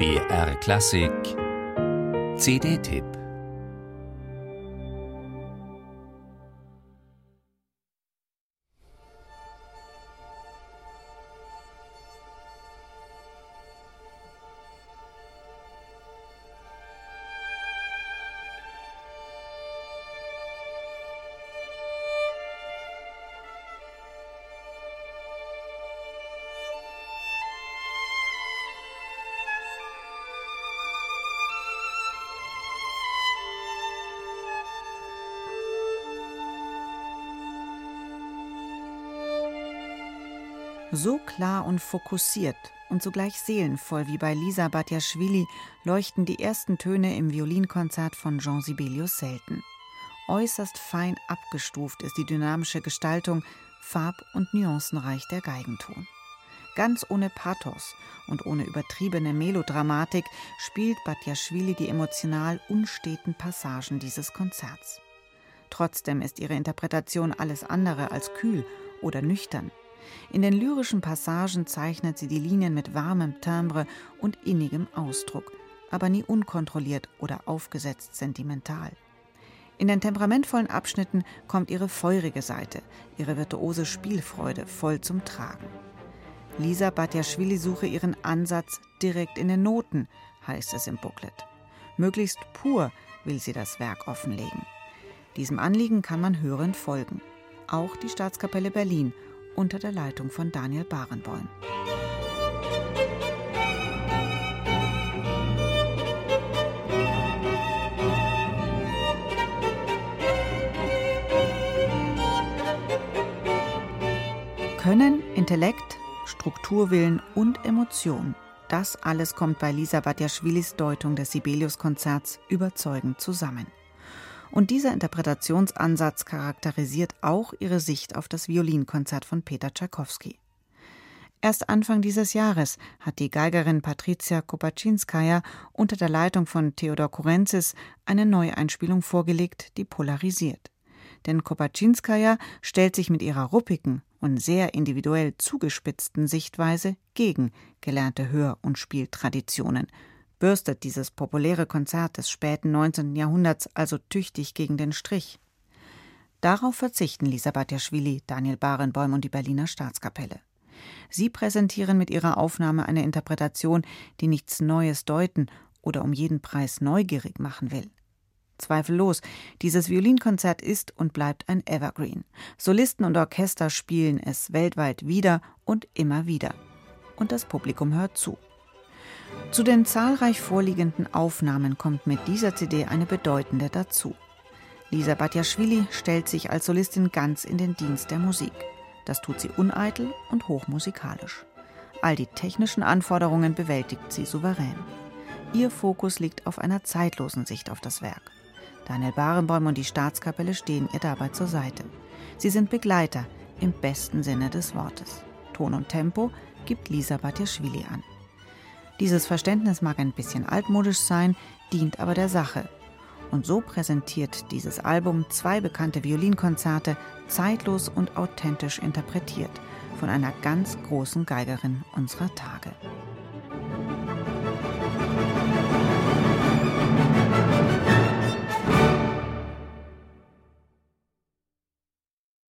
BR Klassik. CD-Tipp So klar und fokussiert und zugleich seelenvoll wie bei Lisa Batjaschwili leuchten die ersten Töne im Violinkonzert von Jean Sibelius selten. Äußerst fein abgestuft ist die dynamische Gestaltung, farb- und nuancenreich der Geigenton. Ganz ohne Pathos und ohne übertriebene Melodramatik spielt Batjaschwili die emotional unsteten Passagen dieses Konzerts. Trotzdem ist ihre Interpretation alles andere als kühl oder nüchtern. In den lyrischen Passagen zeichnet sie die Linien mit warmem Timbre und innigem Ausdruck, aber nie unkontrolliert oder aufgesetzt sentimental. In den temperamentvollen Abschnitten kommt ihre feurige Seite, ihre virtuose Spielfreude voll zum Tragen. Lisa Batjaschwili suche ihren Ansatz direkt in den Noten, heißt es im Booklet. Möglichst pur will sie das Werk offenlegen. Diesem Anliegen kann man hörend folgen. Auch die Staatskapelle Berlin unter der Leitung von Daniel Barenboim. Können, Intellekt, Strukturwillen und Emotion, das alles kommt bei Lisa Batjaschwilis Deutung des Sibelius-Konzerts überzeugend zusammen. Und dieser Interpretationsansatz charakterisiert auch ihre Sicht auf das Violinkonzert von Peter Tschaikowski. Erst Anfang dieses Jahres hat die Geigerin Patricia Kopaczynskaja unter der Leitung von Theodor Kurenzis eine Neueinspielung vorgelegt, die polarisiert. Denn Kopaczynskaja stellt sich mit ihrer ruppigen und sehr individuell zugespitzten Sichtweise gegen gelernte Hör- und Spieltraditionen bürstet dieses populäre Konzert des späten 19. Jahrhunderts also tüchtig gegen den Strich. Darauf verzichten Lisa Batjaschwili, Daniel Barenboim und die Berliner Staatskapelle. Sie präsentieren mit ihrer Aufnahme eine Interpretation, die nichts Neues deuten oder um jeden Preis neugierig machen will. Zweifellos, dieses Violinkonzert ist und bleibt ein Evergreen. Solisten und Orchester spielen es weltweit wieder und immer wieder. Und das Publikum hört zu. Zu den zahlreich vorliegenden Aufnahmen kommt mit dieser CD eine bedeutende dazu. Lisa Batjaschwili stellt sich als Solistin ganz in den Dienst der Musik. Das tut sie uneitel und hochmusikalisch. All die technischen Anforderungen bewältigt sie souverän. Ihr Fokus liegt auf einer zeitlosen Sicht auf das Werk. Daniel Barenboim und die Staatskapelle stehen ihr dabei zur Seite. Sie sind Begleiter im besten Sinne des Wortes. Ton und Tempo gibt Lisa Batjaschwili an. Dieses Verständnis mag ein bisschen altmodisch sein, dient aber der Sache. Und so präsentiert dieses Album zwei bekannte Violinkonzerte zeitlos und authentisch interpretiert von einer ganz großen Geigerin unserer Tage.